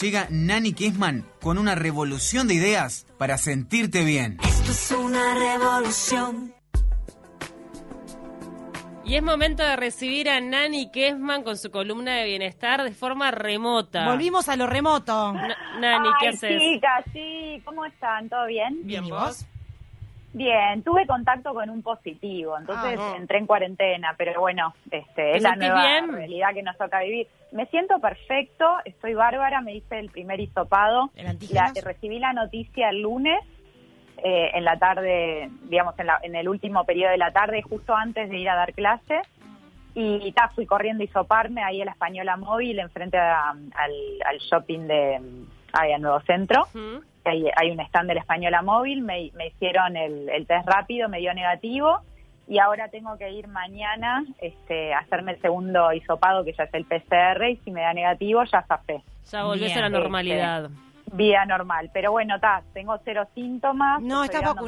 Llega Nani Kessman con una revolución de ideas para sentirte bien. Esto es una revolución. Y es momento de recibir a Nani Kessman con su columna de bienestar de forma remota. Volvimos a lo remoto. Na- Nani, ¿qué Ay, haces? chicas, sí, ¿cómo están? ¿Todo bien? Bien, ¿y vos? Bien, tuve contacto con un positivo, entonces Ah, no. entré en cuarentena, pero bueno, este, ¿Te es la nueva bien? realidad que nos toca vivir. Me siento perfecto, estoy bárbara, me hice el primer hisopado, ¿El la, antígenos? recibí la noticia el lunes, eh, en la tarde, digamos, en, la- en el último periodo de la tarde, justo antes de ir a dar clase, y ta, fui corriendo a hisoparme ahí en la Española Móvil, enfrente a- al, al shopping de ahí, al Nuevo Centro. Hay, hay un stand de la Española Móvil, me, me hicieron el, el test rápido, me dio negativo y ahora tengo que ir mañana este, a hacerme el segundo hisopado, que ya es el PCR, y si me da negativo ya zafé. Ya volvés Bien. a la normalidad. Vía normal, pero bueno, ta, tengo cero síntomas. No, estás dando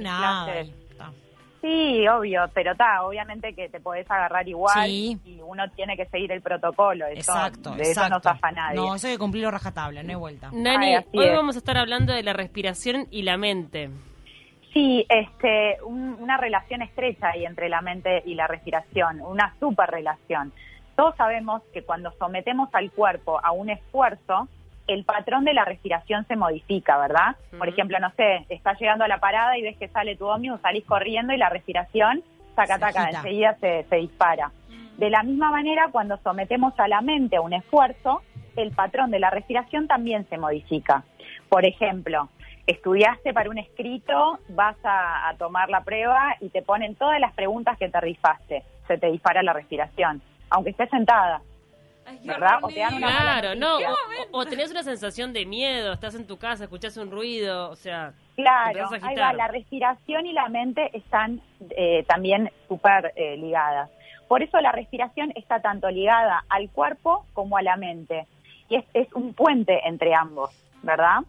Sí, obvio, pero ta, obviamente que te podés agarrar igual Sí. y uno tiene que seguir el protocolo. Eso, Exacto, de eso no zafa nadie. No, eso hay que cumplirlo rajatabla, no hay vuelta. Nani, Ay, así hoy es. vamos a estar hablando de la respiración y la mente. Sí, este, un- una relación estrecha ahí entre la mente y la respiración, una super relación. Todos sabemos que cuando sometemos al cuerpo a un esfuerzo, el patrón de la respiración se modifica, ¿verdad? Por ejemplo, no sé, estás llegando a la parada y ves que sale tu ómnibus, salís corriendo y la respiración, taca, taca, enseguida se, se dispara. De la misma manera, cuando sometemos a la mente a un esfuerzo, el patrón de la respiración también se modifica. Por ejemplo, estudiaste para un escrito, vas a, a tomar la prueba y te ponen todas las preguntas que te rifaste. Se te dispara la respiración, aunque estés sentada, ¿verdad? O te dan una mala Claro, no. O, o tenés una sensación de miedo, estás en tu casa, escuchás un ruido, o sea. Claro, ahí va, la respiración y la mente están eh, también súper eh, ligadas. Por eso la respiración está tanto ligada al cuerpo como a la mente. Y es, es un puente entre ambos, ¿verdad?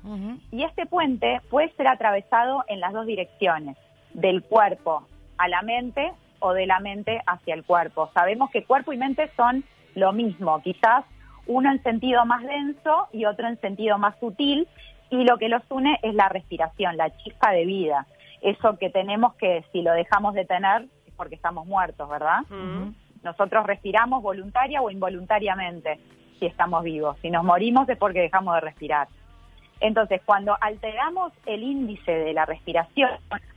Y este puente puede ser atravesado en las dos direcciones, del cuerpo a la mente o de la mente hacia el cuerpo. Sabemos que cuerpo y mente son lo mismo, quizás uno en sentido más denso y otro en sentido más sutil, y lo que los une es la respiración, la chispa de vida. Eso que tenemos que, si lo dejamos de tener, es porque estamos muertos, ¿verdad? Nosotros respiramos voluntaria o involuntariamente si estamos vivos. Si nos morimos es porque dejamos de respirar. Entonces, cuando alteramos el índice de la respiración,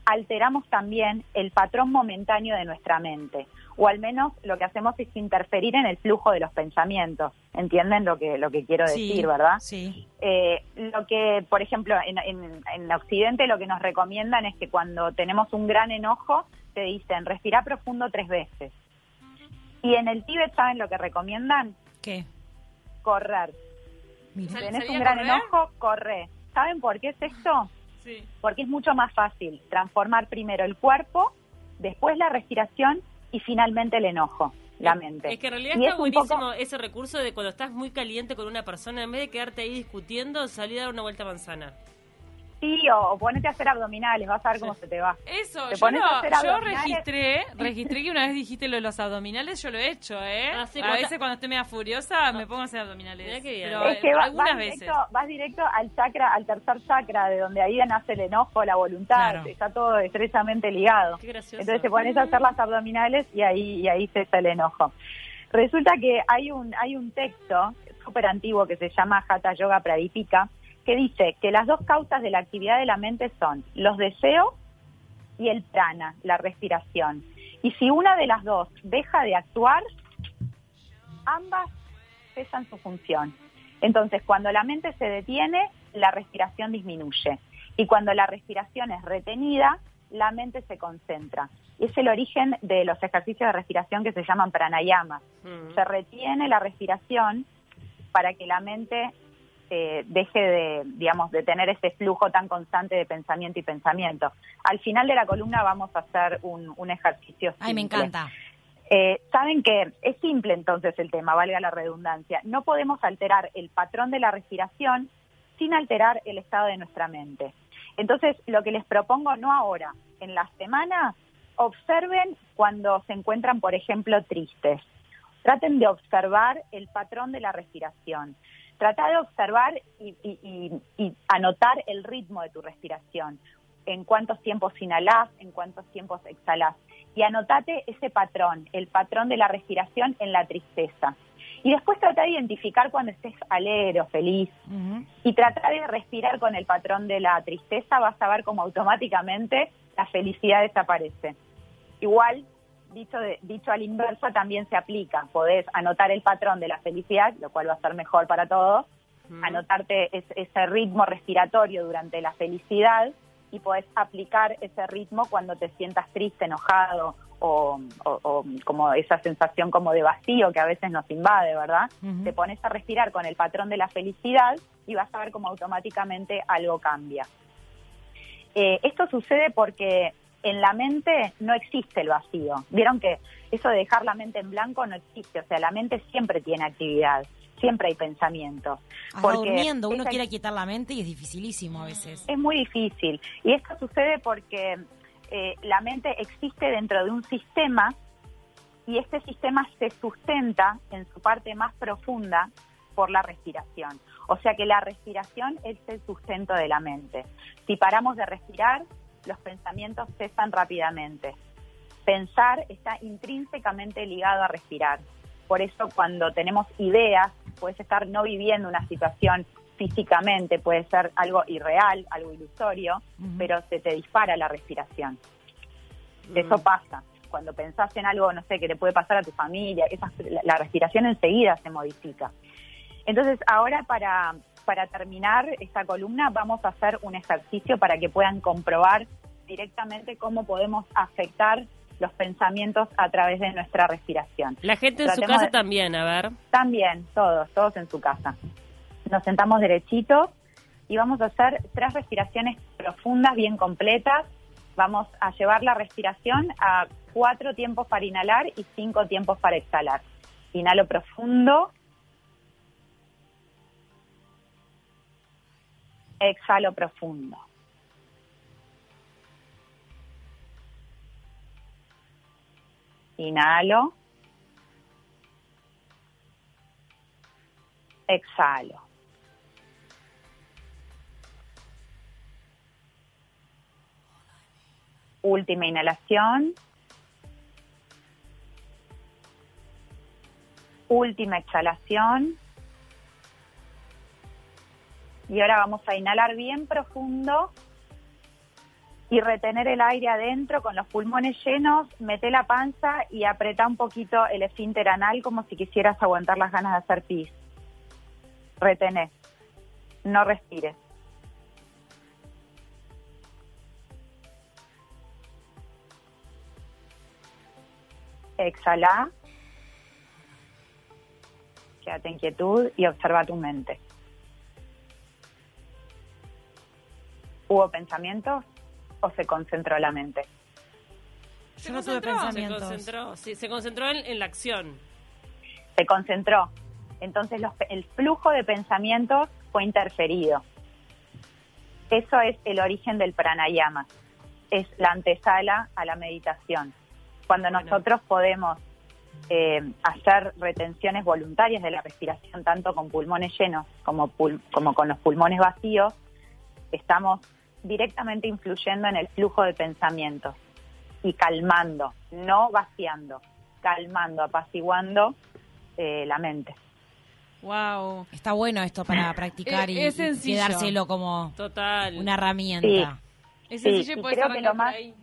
alteramos también el patrón momentáneo de nuestra mente. O al menos lo que hacemos es interferir en el flujo de los pensamientos. ¿Entienden lo que, lo que quiero Sí, decir, verdad? Sí. Eh, lo que, por ejemplo, en, en, en Occidente lo que nos recomiendan es que cuando tenemos un gran enojo, te dicen, respira profundo tres veces. Y en el Tíbet, ¿saben lo que recomiendan? ¿Qué? Correr. Mira. Tenés ¿Salía un gran enojo, corre. ¿Saben por qué es esto? Sí. Porque es mucho más fácil transformar primero el cuerpo, después la respiración y finalmente el enojo, la mente. Es que en realidad Y está es un poco- buenísimo ese recurso de cuando estás muy caliente con una persona, en vez de quedarte ahí discutiendo, salir a dar una vuelta a manzana. Sí, o, o ponete a hacer abdominales, vas a ver cómo se te va. Eso, Te yo, lo- a hacer yo registré, registré que una vez dijiste lo de los abdominales, yo lo he hecho, ¿eh? Ah, sí, a veces cuando estoy media furiosa me pongo a hacer abdominales. Mirá qué bien. Pero es que va- algunas vas, veces. directo, vas directo al chakra, al tercer chakra, de donde ahí nace el enojo, la voluntad, Claro. está todo estrechamente ligado. Qué gracioso. Entonces te pones a hacer las abdominales y ahí, y ahí cesa el enojo. Resulta que hay un, hay un texto súper antiguo que se llama Hatha Yoga Pradipika, que dice que las dos causas de la actividad de la mente son los deseos y el prana, la respiración. Y si una de las dos deja de actuar, ambas cesan su función. Entonces, cuando la mente se detiene, la respiración disminuye. Y cuando la respiración es retenida, la mente se concentra. Es el origen de los ejercicios de respiración que se llaman pranayamas. Mm. Se retiene la respiración para que la mente eh, deje de, digamos, de tener ese flujo tan constante de pensamiento y pensamiento. Al final de la columna vamos a hacer un, un ejercicio. Ay, me simple. encanta. Eh, Saben que es simple entonces el tema, valga la redundancia. No podemos alterar el patrón de la respiración sin alterar el estado de nuestra mente. Entonces, lo que les propongo, no ahora, en la semana, observen cuando se encuentran, por ejemplo, tristes. Traten de observar el patrón de la respiración. Trata de observar y, y- y- y anotar el ritmo de tu respiración. En cuántos tiempos inhalás, en cuántos tiempos exhalás. Y anotate ese patrón, el patrón de la respiración en la tristeza. Y después trata de identificar cuando estés alegre o feliz, y tratar de respirar con el patrón de la tristeza, vas a ver cómo automáticamente la felicidad desaparece. Igual, dicho, de- dicho al inverso, también se aplica. Podés anotar el patrón de la felicidad, lo cual va a ser mejor para todos, anotarte es- ese ritmo respiratorio durante la felicidad y podés aplicar ese ritmo cuando te sientas triste, enojado o, o- o como esa sensación como de vacío que a veces nos invade, ¿verdad? Te pones a respirar con el patrón de la felicidad y vas a ver cómo automáticamente algo cambia. Eh, esto sucede porque en la mente no existe el vacío. Vieron que eso de dejar la mente en blanco no existe, o sea, la mente siempre tiene actividad, siempre hay pensamientos. Hasta Porque durmiendo, uno esa- quiere quietar la mente y es dificilísimo a veces. es muy difícil. Y esto sucede porque eh, la mente existe dentro de un sistema y este sistema se sustenta en su parte más profunda por la respiración. O sea que la respiración es el sustento de la mente. Si paramos de respirar, los pensamientos cesan rápidamente. Pensar está intrínsecamente ligado a respirar. Por eso cuando tenemos ideas, puedes estar no viviendo una situación físicamente, puede ser algo irreal, algo ilusorio, pero se te dispara la respiración. Eso pasa. Cuando pensás en algo, no sé, que te puede pasar a tu familia, esas- la, la respiración enseguida se modifica. Entonces, ahora para, para terminar esta columna, vamos a hacer un ejercicio para que puedan comprobar directamente cómo podemos afectar los pensamientos a través de nuestra respiración. La gente en su Tratemos casa de- también, a ver. También, todos, todos en su casa. Nos sentamos derechitos y vamos a hacer tres respiraciones profundas, bien completas. Vamos a llevar la respiración a cuatro tiempos para inhalar y cinco tiempos para exhalar. Inhalo profundo. Exhalo profundo. Inhalo. Exhalo. Última inhalación. Última exhalación. Y ahora vamos a inhalar bien profundo y retener el aire adentro con los pulmones llenos, mete la panza y apretá un poquito el esfínter anal como si quisieras aguantar las ganas de hacer pis. Retené. No respires. Exhala. Quédate en quietud y observa tu mente. ¿Hubo pensamientos o se concentró la mente? Yo no tuve concentró, Se pensamientos. concentró, sí, se concentró en, en la acción. Se concentró. Entonces los- el flujo de pensamientos fue interferido. Eso es el origen del pranayama. Es la antesala a la meditación. Cuando Bueno. nosotros podemos eh, hacer retenciones voluntarias de la respiración, tanto con pulmones llenos como, pul- como con los pulmones vacíos, estamos directamente influyendo en el flujo de pensamientos y calmando, no vaciando, calmando, apaciguando eh, la mente. Wow. Está bueno esto para practicar Es- y, es sencillo. quedárselo como Total. una herramienta. Es Sí, sencillo y y creo que lo más- ahí.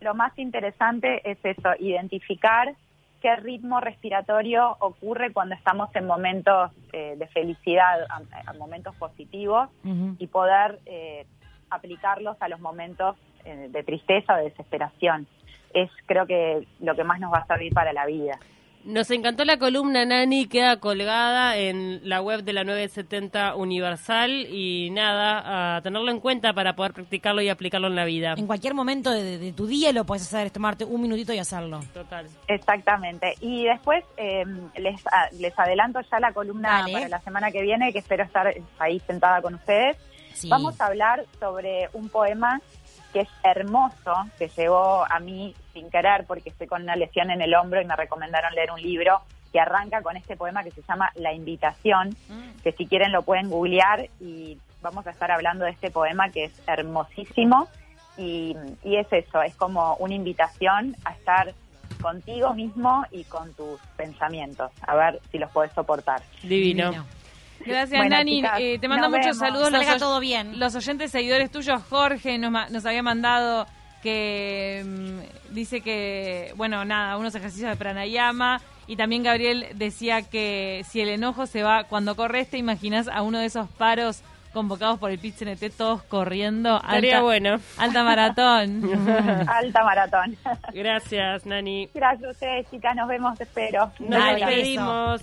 Lo más interesante es eso, identificar qué ritmo respiratorio ocurre cuando estamos en momentos eh, de felicidad, a, a momentos positivos, y poder eh, aplicarlos a los momentos eh, de tristeza o de desesperación. Es creo que lo que más nos va a servir para la vida. Nos encantó la columna, Nani, queda colgada en la web de la 970 Universal y nada, a tenerlo en cuenta para poder practicarlo y aplicarlo en la vida. En cualquier momento de, de tu día lo puedes hacer, es tomarte un minutito y hacerlo. Total. Exactamente. Y después eh, les, a- les adelanto ya la columna Dale. para la semana que viene, que espero estar ahí sentada con ustedes. Sí. Vamos a hablar sobre un poema que es hermoso, que llegó a mí sin querer porque estoy con una lesión en el hombro y me recomendaron leer un libro que arranca con este poema que se llama La Invitación, que si quieren lo pueden googlear y vamos a estar hablando de este poema que es hermosísimo y, y es eso, es como una invitación a estar contigo mismo y con tus pensamientos, a ver si los puedes soportar. Divino. Divino. Gracias, Bueno, Nani. chicas, Eh, te mando muchos vemos. saludos. Salga oy- todo bien. Los oyentes seguidores tuyos, Jorge, nos, ma- nos había mandado que mm, dice que, bueno, nada, unos ejercicios de pranayama. Y también Gabriel decía que si el enojo se va, cuando corres, te imaginas a uno de esos paros convocados por el pit todos corriendo. Estaría alta, bueno. alta maratón. Alta maratón. Gracias, Nani. Gracias a ustedes, chicas, nos vemos, espero. Nos despedimos.